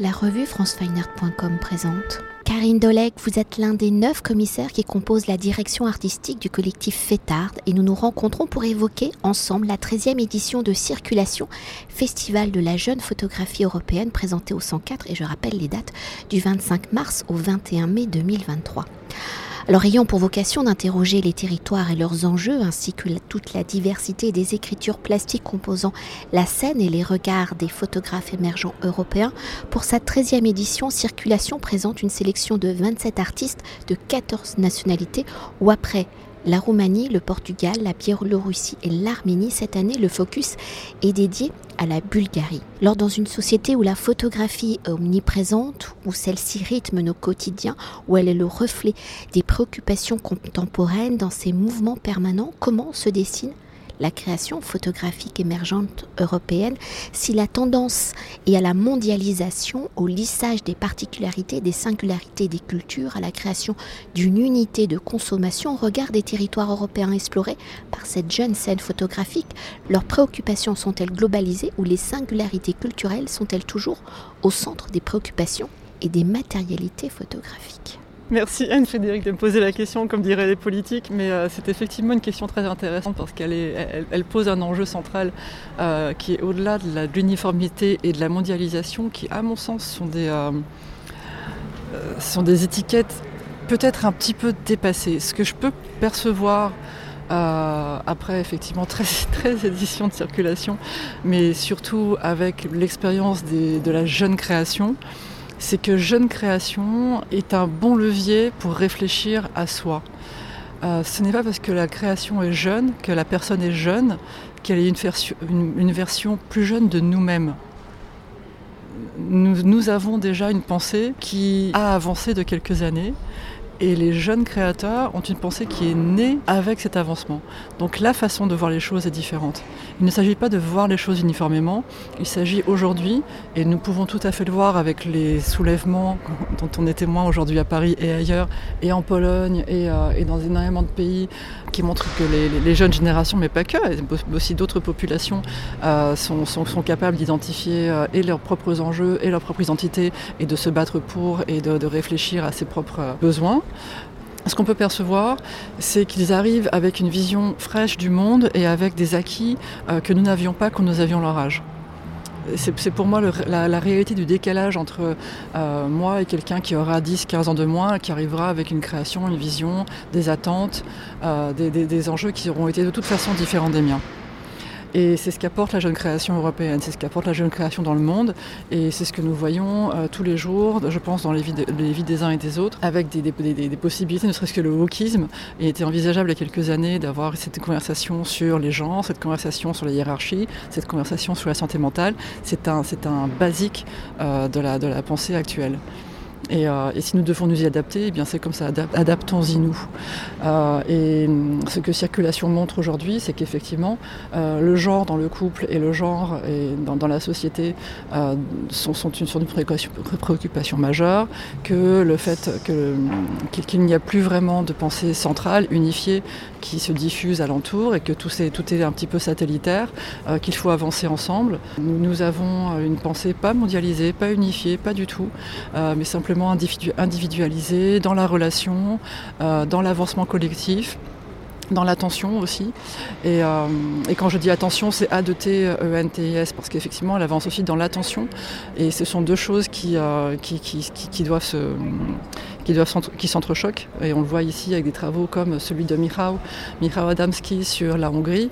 La revue francefineart.com présente. Karine Dolek, vous êtes l'un des neuf commissaires qui composent la direction artistique du collectif Fétard et nous nous rencontrons pour évoquer ensemble la 13e édition de Circulation, festival de la jeune photographie européenne présenté au 104 et je rappelle les dates du 25 mars au 21 mai 2023. Alors ayant pour vocation d'interroger les territoires et leurs enjeux, ainsi que toute la diversité des écritures plastiques composant la scène et les regards des photographes émergents européens, pour sa 13e édition, Circulation présente une sélection de 27 artistes de 14 nationalités, ou après la Roumanie, le Portugal, la Biélorussie et l'Arménie. Cette année, le focus est dédié à la Bulgarie. Lors dans une société où la photographie est omniprésente, où celle-ci rythme nos quotidiens, où elle est le reflet des préoccupations contemporaines dans ses mouvements permanents, comment se dessine la création photographique émergente européenne si la tendance est à la mondialisation, au lissage des particularités, des singularités des cultures, à la création d'une unité de consommation au regard des territoires européens explorés par cette jeune scène photographique. Leurs préoccupations sont-elles globalisées ou les singularités culturelles sont-elles toujours au centre des préoccupations et des matérialités photographiques? Merci Anne-Frédéric de me poser la question, comme diraient les politiques, mais euh, c'est effectivement une question très intéressante parce qu'elle elle, pose un enjeu central euh, qui est au-delà de l'uniformité et de la mondialisation, qui à mon sens sont des, euh, sont des étiquettes peut-être un petit peu dépassées. Ce que je peux percevoir après effectivement 13, 13, éditions de circulation, mais surtout avec l'expérience de la jeune création, c'est que Jeune Création est un bon levier pour réfléchir à soi. Euh, ce n'est pas parce que la création est jeune, que la personne est jeune, qu'elle est une, version plus jeune de nous-mêmes. nous, avons déjà une pensée qui a avancé de quelques années et les jeunes créateurs ont une pensée qui est née avec cet avancement. Donc la façon de voir les choses est différente. Il ne s'agit pas de voir les choses uniformément, il s'agit aujourd'hui, et nous pouvons tout à fait le voir avec les soulèvements dont on est témoin aujourd'hui à Paris et ailleurs, et en Pologne, et, euh, dans énormément de pays, qui montrent que les, jeunes générations, mais pas que, aussi d'autres populations, euh, sont, capables d'identifier euh, et leurs propres enjeux et leur propre identité, et de se battre pour, et de réfléchir à ses propres besoins. Ce qu'on peut percevoir, c'est qu'ils arrivent avec une vision fraîche du monde et avec des acquis euh, que nous n'avions pas quand nous avions leur âge. C'est pour moi la, réalité du décalage entre euh, moi et quelqu'un qui aura 10-15 ans de moins, qui arrivera avec une création, une vision, des attentes, euh, des enjeux qui auront été de toute façon différents des miens. Et c'est ce qu'apporte la jeune création européenne, c'est ce qu'apporte la jeune création dans le monde. Et c'est ce que nous voyons euh, tous les jours, je pense, dans les vies, des uns et des autres, avec des, des, possibilités, ne serait-ce que le wokisme. Il était envisageable il y a quelques années d'avoir cette conversation sur les gens, cette conversation sur la hiérarchie, cette conversation sur la santé mentale. C'est un, un basique euh, de, la, de la pensée actuelle. Euh, et, si nous devons nous y adapter, eh bien c'est comme ça, adaptons-y nous. Euh, et hum, ce que Circulation montre aujourd'hui, c'est qu'effectivement, euh, le genre dans le couple et le genre dans, la société sont, une, sorte de préoccupation, majeure, que le fait hum, qu'il n'y a plus vraiment de pensée centrale, unifiée, qui se diffuse alentour et que tout est, un petit peu satellitaire, qu'il faut avancer ensemble. Nous, avons une pensée pas mondialisée, pas unifiée, pas du tout, mais simplement individualisé dans la relation, euh, dans l'avancement collectif dans l'attention aussi. Euh, et, quand je dis attention, c'est A-T-E-N-T-I-S, parce qu'effectivement, elle avance aussi dans l'attention. Et ce sont deux choses euh, qui, qui, doivent se, qui, doivent qui s'entrechoquent. Et on le voit ici avec des travaux comme celui de Michał, Michał Adamski sur la Hongrie.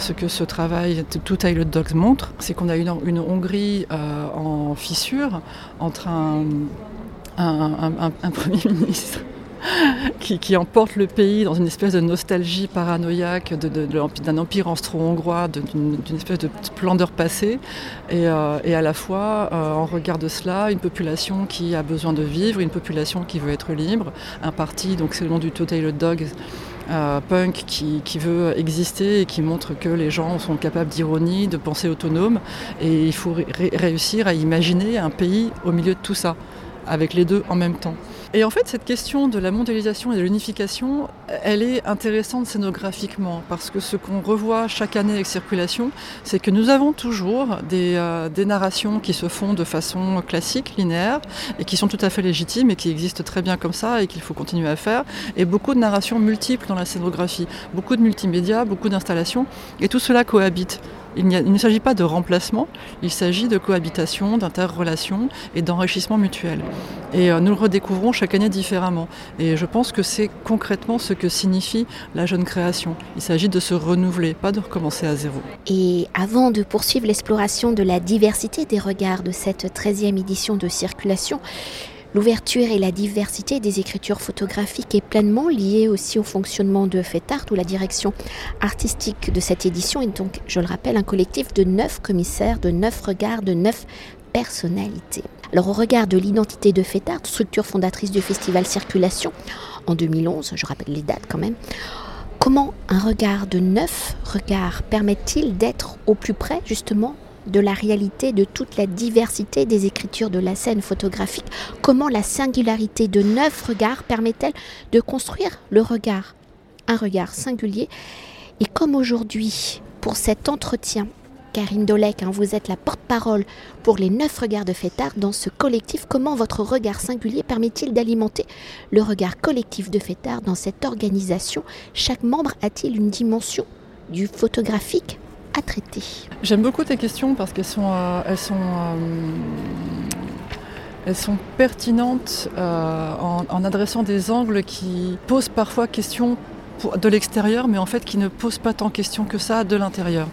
ce que ce travail, tout Tailed Dogs montre, c'est qu'on a une, une Hongrie en fissure entre un, Premier ministre qui, emporte le pays dans une espèce de nostalgie paranoïaque d'un empire austro-hongrois, d'une espèce de splendeur passée, et, euh, à la fois, euh, en regard de cela, une population qui a besoin de vivre, une population qui veut être libre, un parti, donc c'est le nom du Total Dog, euh, punk qui, veut exister et qui montre que les gens sont capables d'ironie, de pensée autonome, et il faut réussir à imaginer un pays au milieu de tout ça avec les deux en même temps. Et en fait, cette question de la mondialisation et de l'unification, elle est intéressante scénographiquement, parce que ce qu'on revoit chaque année avec Circulation, c'est que nous avons toujours des, euh, des, narrations qui se font de façon classique, linéaire, et qui sont tout à fait légitimes et qui existent très bien comme ça et qu'il faut continuer à faire, et beaucoup de narrations multiples dans la scénographie, beaucoup de multimédia, beaucoup d'installations, et tout cela cohabite. Il, ne s'agit pas de remplacement, il s'agit de cohabitation, d'interrelation et d'enrichissement mutuel. Et euh, nous le redécouvrons chaque année différemment. Et je pense que c'est concrètement ce que signifie la jeune création. Il s'agit de se renouveler, pas de recommencer à zéro. Et avant de poursuivre l'exploration de la diversité des regards de cette 13e édition de Circulation, L'ouverture et la diversité des écritures photographiques est pleinement liée aussi au fonctionnement de FETART, où la direction artistique de cette édition est donc, je le rappelle, un collectif de neuf commissaires, de neuf regards, de neuf personnalités. Alors au regard de l'identité de FETART, structure fondatrice du festival Circulation, en 2011, je rappelle les dates quand même, comment un regard de neuf regards permet-il d'être au plus près justement de la réalité de toute la diversité des écritures de la scène photographique. Comment la singularité de neuf regards permet-elle de construire le regard, un regard singulier? Et comme aujourd'hui, pour cet entretien, Karine Dolek, hein, vous êtes la porte-parole pour les neuf regards de Fétard dans ce collectif. Comment votre regard singulier permet-il d'alimenter le regard collectif de Fétard dans cette organisation? Chaque membre a-t-il une dimension du photographique traiter J'aime beaucoup tes questions parce qu'elles sont, euh, euh, pertinentes euh, en, adressant des angles qui posent parfois question de l'extérieur, mais en fait qui ne posent pas tant question que ça de l'intérieur.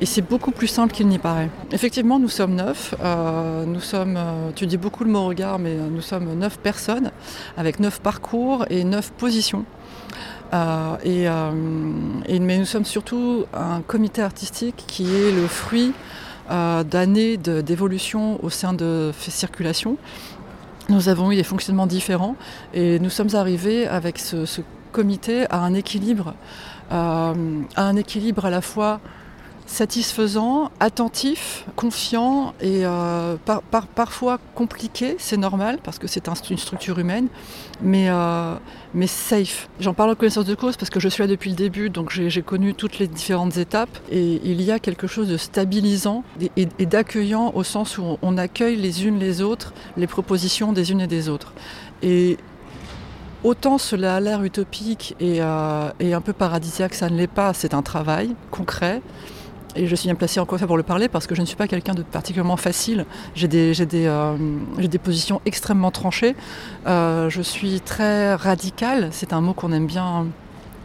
Et c'est beaucoup plus simple qu'il n'y paraît. Effectivement, nous sommes neuf. nous sommes, tu dis beaucoup le mot regard, mais nous sommes neuf personnes avec neuf parcours et neuf positions. Euh, euh, et, mais nous sommes surtout un comité artistique qui est le fruit euh, d'années d'évolution au sein de Circulation. Nous avons eu des fonctionnements différents et nous sommes arrivés avec ce, comité à un équilibre, à un équilibre à la fois satisfaisant, attentif, confiant et euh, parfois compliqué, c'est normal parce que c'est une structure humaine, mais, euh, mais safe. J'en parle en connaissance de cause parce que je suis là depuis le début, donc j'ai connu toutes les différentes étapes et il y a quelque chose de stabilisant et, d'accueillant au sens où on accueille les unes les autres, les propositions des unes et des autres. Et Autant cela a l'air utopique et, euh, et, un peu paradisiaque, ça ne l'est pas, c'est un travail concret. Et je suis bien placée encore pour le parler parce que je ne suis pas quelqu'un de particulièrement facile. J'ai des, des, euh, des, positions extrêmement tranchées. Euh, je suis très radicale. C'est un mot qu'on aime bien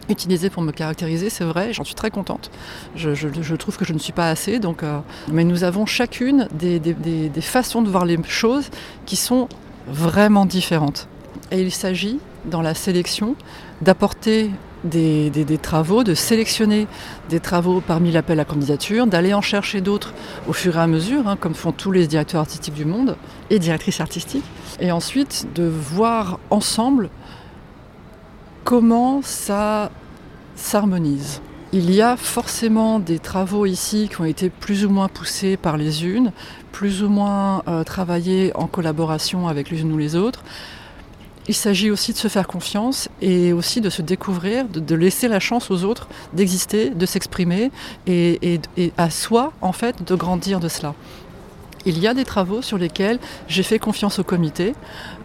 utiliser pour me caractériser, c'est vrai, j'en suis très contente. Je, je, trouve que je ne suis pas assez, donc, euh, mais nous avons chacune des, des, des, façons de voir les choses qui sont vraiment différentes. Et il s'agit, dans la sélection, d'apporter des, travaux, de sélectionner des travaux parmi l'appel à candidature, d'aller en chercher d'autres au fur et à mesure, hein, comme font tous les directeurs artistiques du monde et directrices artistiques, et ensuite de voir ensemble comment ça s'harmonise. Il y a forcément des travaux ici qui ont été plus ou moins poussés par les unes, plus ou moins euh, travaillés en collaboration avec les unes ou les autres. Il s'agit aussi de se faire confiance et aussi de se découvrir, de, laisser la chance aux autres d'exister, de s'exprimer et, à soi, en fait, de grandir de cela. Il y a des travaux sur lesquels j'ai fait confiance au comité,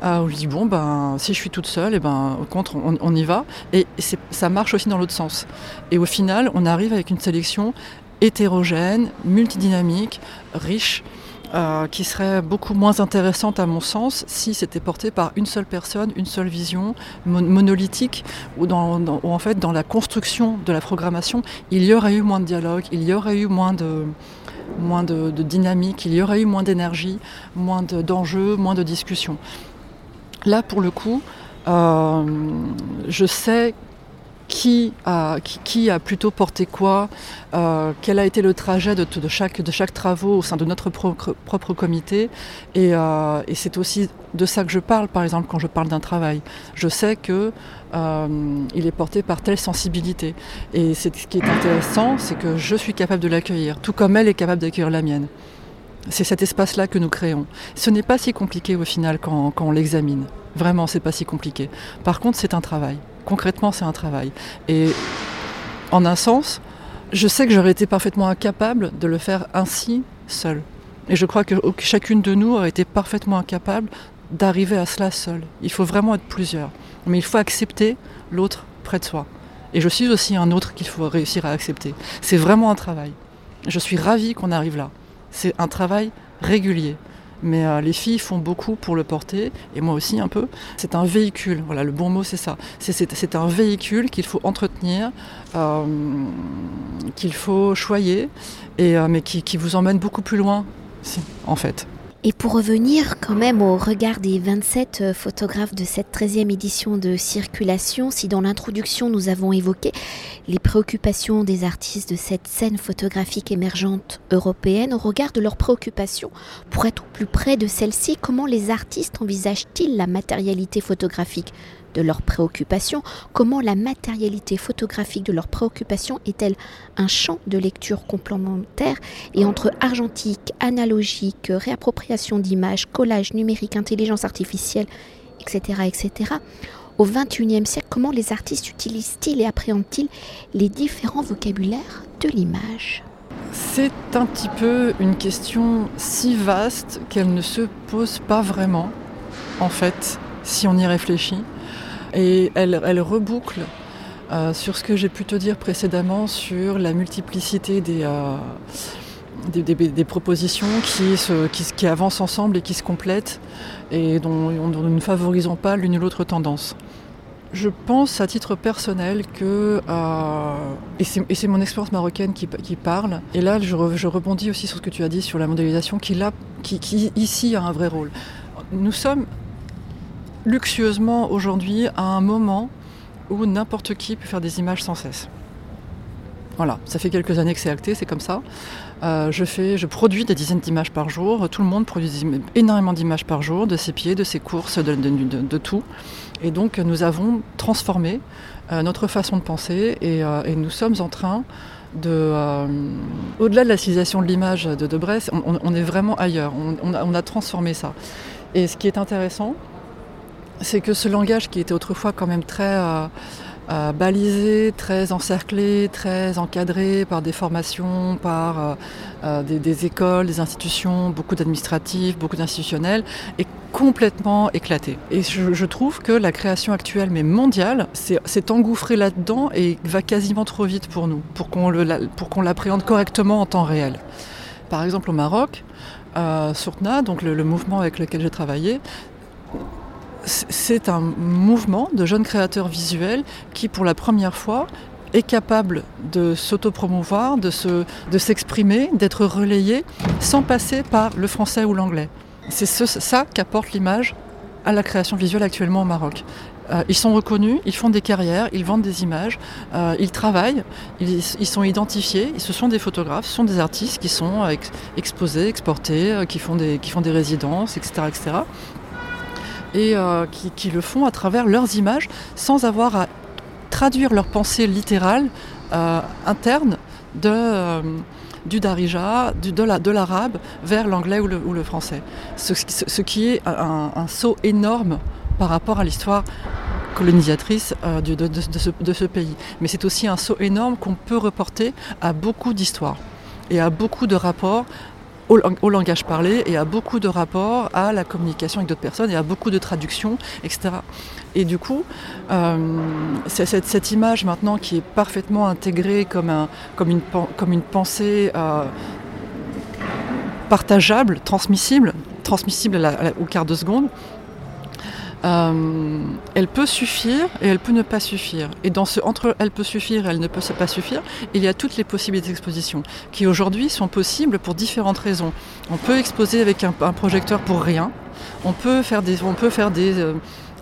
euh, où je dis bon ben si je suis toute seule, eh ben au contre on, on y va, et ça marche aussi dans l'autre sens. Et au final, on arrive avec une sélection hétérogène, multidynamique, riche, euh, qui serait beaucoup moins intéressante à mon sens si c'était porté par une seule personne, une seule vision monolithique, ou dans, en fait dans la construction de la programmation, il y aurait eu moins de dialogue, il y aurait eu moins de, moins de, dynamique, il y aurait eu moins d'énergie, moins d'enjeux, moins de discussions. Là, pour le coup, euh, je sais qui a, plutôt porté quoi, euh, quel a été le trajet de, chaque, de travaux au sein de notre propre, comité. Euh, et, c'est aussi de ça que je parle, par exemple, quand je parle d'un travail. Je sais qu'il euh, est porté par telle sensibilité. Et ce qui est intéressant, c'est que je suis capable de l'accueillir, tout comme elle est capable d'accueillir la mienne. C'est cet espace-là que nous créons. Ce n'est pas si compliqué au final quand on l'examine. Vraiment, c'est pas si compliqué. Par contre, c'est un travail. Concrètement, c'est un travail. Et en un sens, je sais que j'aurais été parfaitement incapable de le faire ainsi seul. Et je crois que chacune de nous aurait été parfaitement incapable d'arriver à cela seul. Il faut vraiment être plusieurs. Mais il faut accepter l'autre près de soi. Et je suis aussi un autre qu'il faut réussir à accepter. C'est vraiment un travail. Je suis ravie qu'on arrive là. C'est un travail régulier. Mais euh, les filles font beaucoup pour le porter, et moi aussi un peu. C'est un véhicule, voilà, le bon mot c'est ça. C'est un véhicule qu'il faut entretenir, euh, qu'il faut choyer, et, euh, mais qui, qui vous emmène beaucoup plus loin, en fait. Et pour revenir quand même au regard des 27 euh, photographes de cette 13e édition de Circulation, si dans l'introduction nous avons évoqué les préoccupations des artistes de cette scène photographique émergente européenne, au regard de leurs préoccupations, pour être au plus près de celle-ci, comment les artistes envisagent-ils la matérialité photographique? De leurs préoccupations, comment la matérialité photographique de leurs préoccupations est-elle un champ de lecture complémentaire et entre argentique, analogique, réappropriation d'images, collage numérique, intelligence artificielle, etc., etc. Au XXIe siècle, comment les artistes utilisent-ils et appréhendent-ils les différents vocabulaires de l'image? C'est un petit peu une question si vaste qu'elle ne se pose pas vraiment, en fait, si on y réfléchit. Et elle, reboucle euh, sur ce que j'ai pu te dire précédemment sur la multiplicité des, euh, propositions qui, avancent ensemble et qui se complètent et dont, nous ne favorisons pas l'une ou l'autre tendance. Je pense à titre personnel que, euh, et c'est mon expérience marocaine qui, parle, et là je, rebondis aussi sur ce que tu as dit sur la mondialisation qui, qui ici a un vrai rôle. Nous sommes luxueusement aujourd'hui à un moment où n'importe qui peut faire des images sans cesse. Voilà, ça fait quelques années que c'est acté, c'est comme ça. Euh, je, fais, je produis des dizaines d'images par jour. Tout le monde produit énormément d'images par jour, de ses pieds, de ses courses, de, tout. Et donc nous avons transformé euh, notre façon de penser euh, et, nous sommes en train de... Au-delà de la civilisation de l'image de Debray, on, est vraiment ailleurs. On a transformé ça. Et ce qui est intéressant, c'est que ce langage qui était autrefois quand même très euh, euh, balisé, très encerclé, très encadré par des formations, par euh, des, écoles, des institutions, beaucoup d'administratifs, beaucoup d'institutionnels, est complètement éclaté. Et je, trouve que la création actuelle, mais mondiale, s'est engouffrée là-dedans et va quasiment trop vite pour nous, pour qu'on l'appréhende correctement en temps réel. Par exemple au Maroc, euh, Surtna, donc le mouvement avec lequel j'ai travaillé, c'est un mouvement de jeunes créateurs visuels qui, pour la première fois, est capable de s'autopromouvoir, de, s'exprimer, d'être relayé sans passer par le français ou l'anglais. C'est ça qu'apporte l'image à la création visuelle actuellement au Maroc. Euh, ils sont reconnus, ils font des carrières, ils vendent des images, euh, ils travaillent, ils, sont identifiés, ce sont des photographes, ce sont des artistes qui sont exposés, exportés, euh, qui, font des, qui font des résidences, etc. etc et euh, qui, le font à travers leurs images sans avoir à traduire leur pensée littérale euh, interne euh, du darija, de l'arabe vers l'anglais ou le, français. Ce, qui est un, saut énorme par rapport à l'histoire colonisatrice de, de, ce, pays. Mais c'est aussi un saut énorme qu'on peut reporter à beaucoup d'histoires et à beaucoup de rapports au, langage parlé et à beaucoup de rapports à la communication avec d'autres personnes et à beaucoup de traductions, etc. Et du coup, euh, cette, cette, image maintenant qui est parfaitement intégrée comme, un, comme, une, comme une pensée euh, partageable, transmissible, transmissible au quart de seconde, euh, elle peut suffire et elle peut ne pas suffire. Et dans ce entre elle peut suffire et elle ne peut pas suffire, il y a toutes les possibilités d'exposition qui aujourd'hui sont possibles pour différentes raisons. On peut exposer avec un, projecteur pour rien. On peut faire des, on peut faire des, euh,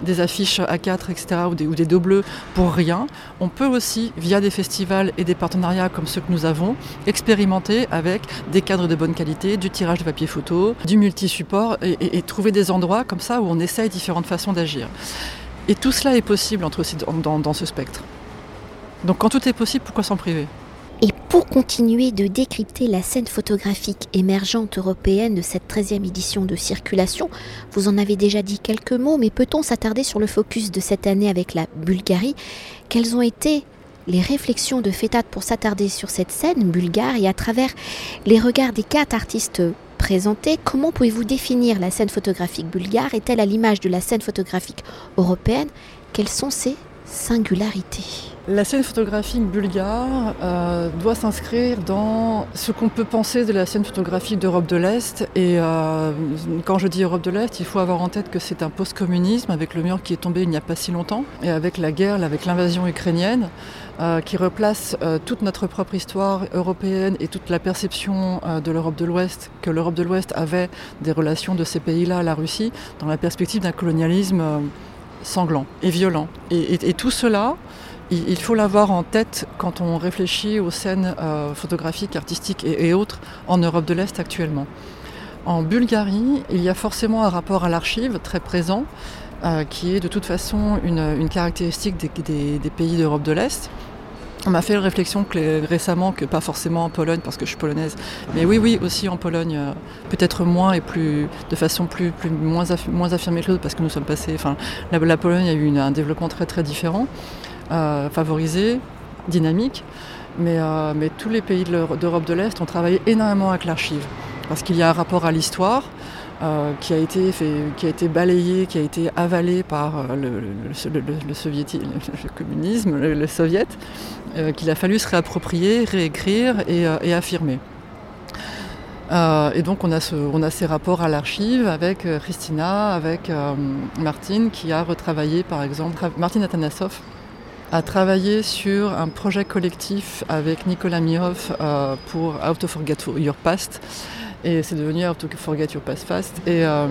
des affiches A4, etc., ou des, ou des dos bleus pour rien. On peut aussi, via des festivals et des partenariats comme ceux que nous avons, expérimenter avec des cadres de bonne qualité, du tirage de papier photo, du multi-support, et, trouver des endroits comme ça où on essaye différentes façons d'agir. Et tout cela est possible entre, dans, dans ce spectre. Donc quand tout est possible, pourquoi s'en priver? Pour continuer de décrypter la scène photographique émergente européenne de cette 13e édition de circulation, vous en avez déjà dit quelques mots, mais peut-on s'attarder sur le focus de cette année avec la Bulgarie? Quelles ont été les réflexions de Fétat pour s'attarder sur cette scène bulgare et à travers les regards des quatre artistes présentés, comment pouvez-vous définir la scène photographique bulgare? Est-elle à l'image de la scène photographique européenne? Quelles sont ses singularités? La scène photographique bulgare euh, doit s'inscrire dans ce qu'on peut penser de la scène photographique d'Europe de l'Est. Et euh, quand je dis Europe de l'Est, il faut avoir en tête que c'est un post-communisme avec le mur qui est tombé il n'y a pas si longtemps, et avec la guerre, avec l'invasion ukrainienne, euh, qui replace toute notre propre histoire européenne et toute la perception de l'Europe de l'Ouest, que l'Europe de l'Ouest avait des relations de ces pays-là à la Russie, dans la perspective d'un colonialisme sanglant et violent. et tout cela il faut l'avoir en tête quand on réfléchit aux scènes euh, photographiques, artistiques et, autres en Europe de l'Est actuellement. En Bulgarie, il y a forcément un rapport à l'archive très présent, euh, qui est de toute façon une, caractéristique des, pays d'Europe de l'Est. On m'a fait la réflexion récemment que pas forcément en Pologne parce que je suis polonaise, mais oui, oui, aussi en Pologne, euh, peut-être moins et plus de façon plus, moins affirmée que l'autre parce que nous sommes passés. Enfin, la, Pologne a eu un développement très très différent. Euh, favorisé, dynamique. Mais, euh, mais tous les pays d'Europe de l'Est ont travaillé énormément avec l'archive. Parce qu'il y a un rapport à l'histoire, euh, qui, a été qui a été balayé, qui a été avalé par le, communisme, le, soviet, qu'il a fallu se réapproprier, réécrire et, affirmer. et donc on a, on a ces rapports à l'archive avec Christina, avec Martine, qui a retravaillé par exemple, Martine Atanasov, a travaillé sur un projet collectif avec Nicolas Mirov euh, pour How to Forget Your Past. Et c'est devenu How to Forget Your Past Fast. Et euh,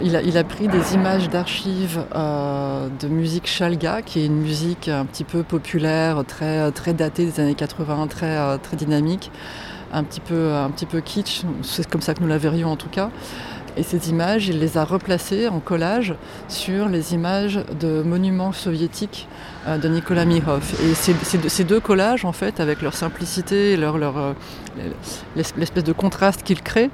il, a, pris des images d'archives euh, de musique Chalga, qui est une musique un petit peu populaire, très, très datée des années 80, très, très dynamique, un petit, peu, un petit peu kitsch, c'est comme ça que nous la verrions en tout cas. Et ces images, il les a replacées en collage sur les images de monuments soviétiques euh, de Nicolas Mirov. Et ces deux collages, en fait, avec leur simplicité et leur, leur, euh, l'espèce de contraste qu'ils créent,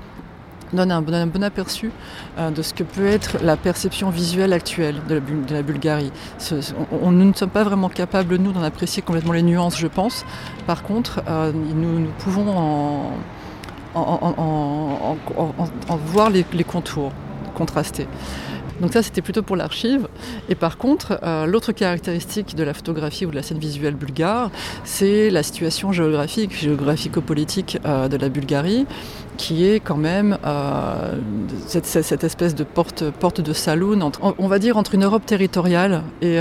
donnent un bon, aperçu euh, de ce que peut être la perception visuelle actuelle de la, Bulgarie. on, nous ne sommes pas vraiment capables, nous, d'en apprécier complètement les nuances, je pense. Par contre, nous, nous pouvons en en, voir les, contours contrastés. Donc ça, c'était plutôt pour l'archive. Et par contre, euh, l'autre caractéristique de la photographie ou de la scène visuelle bulgare, c'est la situation géographique, géographico-politique euh, de la Bulgarie, qui est quand même euh, cette, espèce de porte, porte de saloon, on va dire entre une Europe territoriale et,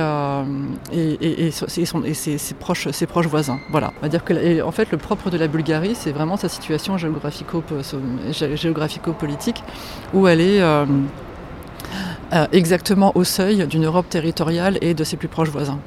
et, ses, proches, ses proches voisins. Voilà. On va dire que en fait, le propre de la Bulgarie, c'est vraiment sa situation géographico-politique, où elle est euh, exactement au seuil d'une Europe territoriale et de ses plus proches voisins.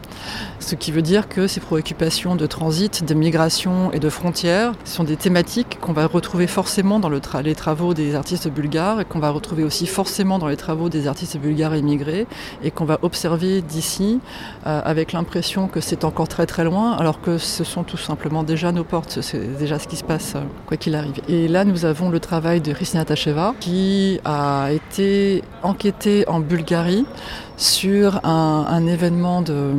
Ce qui veut dire que ces préoccupations de transit, de migration et de frontières sont des thématiques qu'on va retrouver forcément dans les travaux des artistes bulgares et qu'on va retrouver aussi forcément dans les travaux des artistes bulgares émigrés et qu'on va observer d'ici euh, avec l'impression que c'est encore très très loin alors que ce sont tout simplement déjà nos portes, c'est déjà ce qui se passe euh, quoi qu'il arrive. Et là nous avons le travail de Christina Tacheva qui a été enquêtée en Bulgarie sur un, événement de,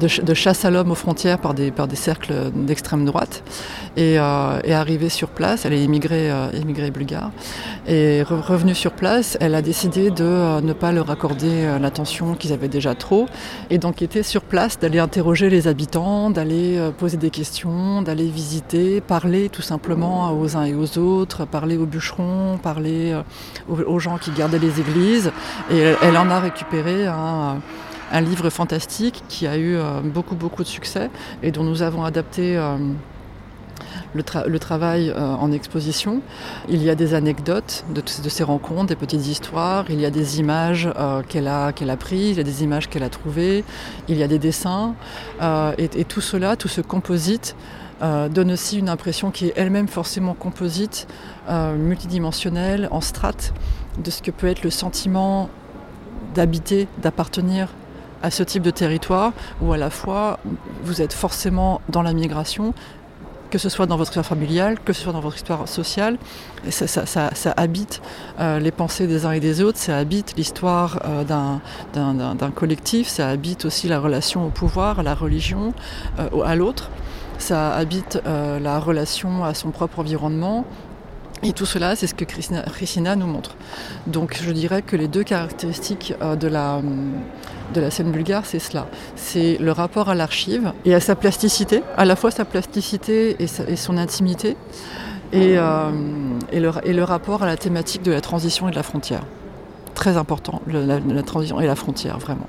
de, chasse à l'homme aux frontières par des, par des cercles d'extrême droite et euh, est arrivée sur place, elle est immigrée, euh, immigrée bulgare, et revenue sur place, elle a décidé de euh, ne pas leur accorder l'attention qu'ils avaient déjà trop, et d'enquêter sur place, d'aller interroger les habitants, d'aller poser des questions, d'aller visiter, parler tout simplement aux uns et aux autres, parler aux bûcherons, parler aux, gens qui gardaient les églises, et elle, en a récupéré un un livre fantastique qui a eu beaucoup beaucoup de succès et dont nous avons adapté le, travail euh, en exposition. Il y a des anecdotes de, ces rencontres, des petites histoires, il y a des images euh, qu'elle a, qu'elle a prises, il y a des images qu'elle a trouvées, il y a des dessins. Euh, et, tout cela, tout ce composite, donne aussi une impression qui est elle-même forcément composite, multidimensionnelle, en strates, de ce que peut être le sentiment d'habiter, d'appartenir à ce type de territoire où à la fois vous êtes forcément dans la migration, que ce soit dans votre histoire familiale, que ce soit dans votre histoire sociale. Ça, habite euh, les pensées des uns et des autres, ça habite l'histoire euh, d'un collectif, ça habite aussi la relation au pouvoir, à la religion, euh, à l'autre, ça habite la relation à son propre environnement, et tout cela, c'est ce que Christina, nous montre. Donc je dirais que les deux caractéristiques de la, de la scène bulgare, c'est cela. C'est le rapport à l'archive et à sa plasticité, à la fois sa plasticité et, son intimité, euh, et, le, rapport à la thématique de la transition et de la frontière. Très important, la, transition et la frontière, vraiment.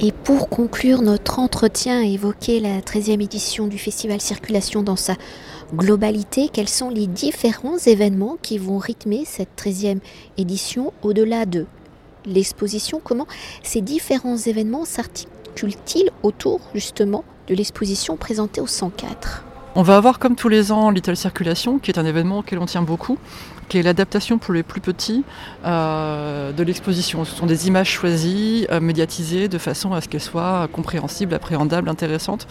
Et pour conclure notre entretien et évoquer la 13e édition du Festival Circulation dans sa globalité, quels sont les différents événements qui vont rythmer cette 13e édition au-delà de l'exposition, comment ces différents événements s'articulent-ils autour justement de l'exposition présentée au 104 on va avoir comme tous les ans Little Circulation, qui est un événement auquel on tient beaucoup, qui est l'adaptation pour les plus petits euh, de l'exposition. Ce sont des images choisies, euh, médiatisées, de façon à ce qu'elles soient compréhensibles, appréhendables, intéressantes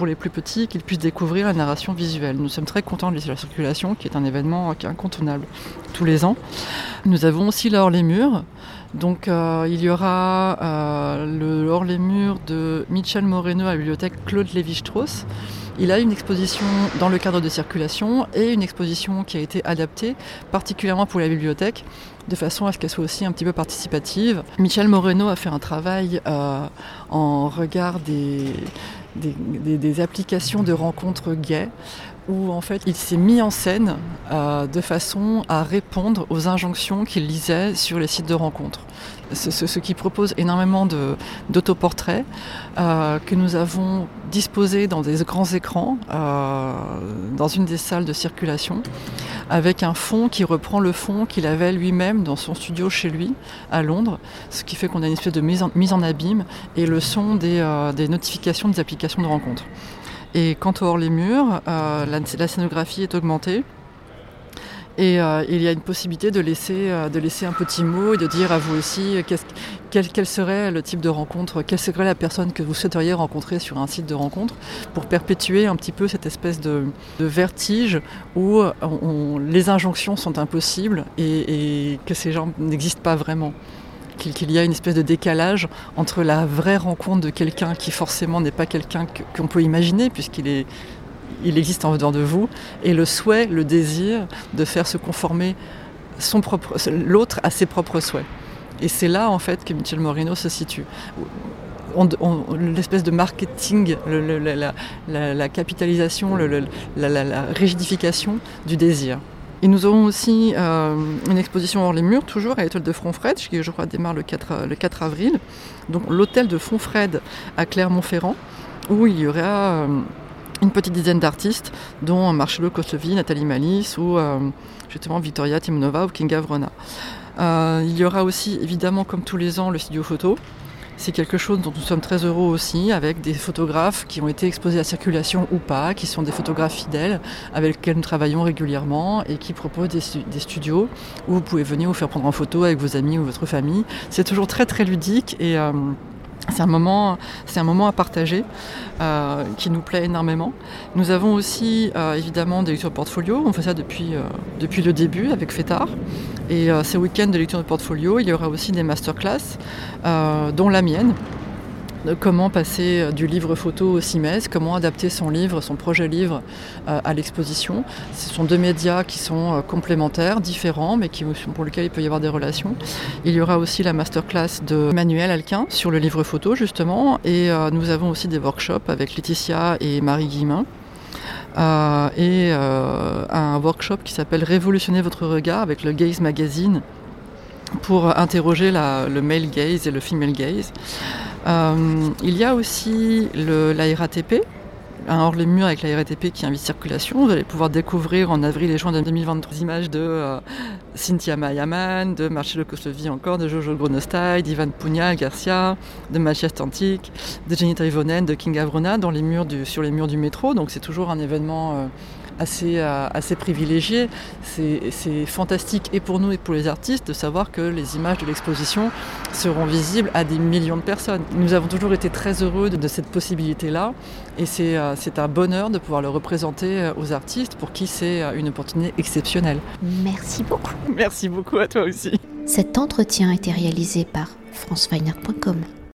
pour les plus petits, qu'ils puissent découvrir la narration visuelle. Nous sommes très contents de Little Circulation, qui est un événement qui est incontournable tous les ans. Nous avons aussi l'Or les Murs, donc euh, il y aura euh, le hors les murs de Michel Moreno à la bibliothèque Claude Lévi-Strauss. Il a une exposition dans le cadre de circulation et une exposition qui a été adaptée particulièrement pour la bibliothèque de façon à ce qu'elle soit aussi un petit peu participative. Michel Moreno a fait un travail euh, en regard des, des, applications de rencontres gays où en fait il s'est mis en scène euh, de façon à répondre aux injonctions qu'il lisait sur les sites de rencontres. Ce, qui propose énormément d'autoportraits euh, que nous avons disposés dans des grands écrans euh, dans une des salles de circulation avec un fond qui reprend le fond qu'il avait lui-même dans son studio chez lui à Londres, ce qui fait qu'on a une espèce de mise en, abîme et le son des, des notifications des applications de rencontres. Et quant hors les murs, euh, la, scénographie est augmentée. Et euh, il y a une possibilité de laisser, euh, de laisser un petit mot et de dire à vous aussi quel, serait le type de rencontre, quelle serait la personne que vous souhaiteriez rencontrer sur un site de rencontre pour perpétuer un petit peu cette espèce de, vertige où les injonctions sont impossibles et que ces gens n'existent pas vraiment qu'il y a une espèce de décalage entre la vraie rencontre de quelqu'un qui forcément n'est pas quelqu'un qu'on peut imaginer puisqu'il est il existe en dehors de vous, et le souhait, le désir de faire se conformer son propre, l'autre à ses propres souhaits. Et c'est là en fait que Michel Moreno se situe. L'espèce de marketing, la, capitalisation, la rigidification du désir. Et nous aurons aussi euh, une exposition hors les murs, toujours à l'étoile de Fronfred, qui je crois démarre le 4, euh, le 4 avril. Donc l'hôtel de Fronfred à Clermont-Ferrand, où il y aura euh, une petite dizaine d'artistes, dont Marcelo Koslovi, Nathalie Malice ou justement Victoria Timonova ou Kinga Vrona. il y aura aussi évidemment comme tous les ans le studio photo c'est quelque chose dont nous sommes très heureux aussi, avec des photographes qui ont été exposés à circulation ou pas, qui sont des photographes fidèles, avec lesquels nous travaillons régulièrement et qui proposent des, studios où vous pouvez venir vous faire prendre en photo avec vos amis ou votre famille. C'est toujours très très ludique et euh, c'est un moment, c'est un moment à partager euh, qui nous plaît énormément. Nous avons aussi euh, évidemment des lectures de portfolio. On fait ça depuis, euh, depuis le début avec FETAR. Et ces week-ends de lecture de portfolio, il y aura aussi des masterclass, dont la mienne, comment passer euh, du livre photo au CIMES, comment adapter son livre, son projet livre euh, à l'exposition. Ce sont deux médias qui sont euh, complémentaires, différents, mais pour lesquels il peut y avoir des relations. Il y aura aussi la masterclass de Manuel Alquin sur le livre photo, justement, et nous avons aussi des workshops avec Laetitia et Marie Guillemin. et un workshop qui s'appelle Révolutionner votre regard avec le Gaze Magazine pour interroger le male gaze et le female gaze. Euh, il y a aussi la RATP, un hors les murs avec la RATP qui invite circulation. Vous allez pouvoir découvrir en avril et juin 2023 des images de euh, Cynthia Mayaman, de Marcelo Koslovi encore, de Jojo Gronostai, d'Ivan Pugnal Garcia, de Mathias Tantik, de Jenny Trivonen, de King Avrona dans les murs sur les murs du métro. Donc c'est toujours un événement euh, assez, euh, assez privilégié. C'est fantastique et pour nous et pour les artistes de savoir que les images de l'exposition seront visibles à des millions de personnes. Nous avons toujours été très heureux de, cette possibilité-là et euh, c'est un bonheur de pouvoir le représenter euh, aux artistes pour qui c'est une opportunité exceptionnelle. Merci beaucoup. Merci beaucoup à toi aussi. Cet entretien a été réalisé par franceweiner.com.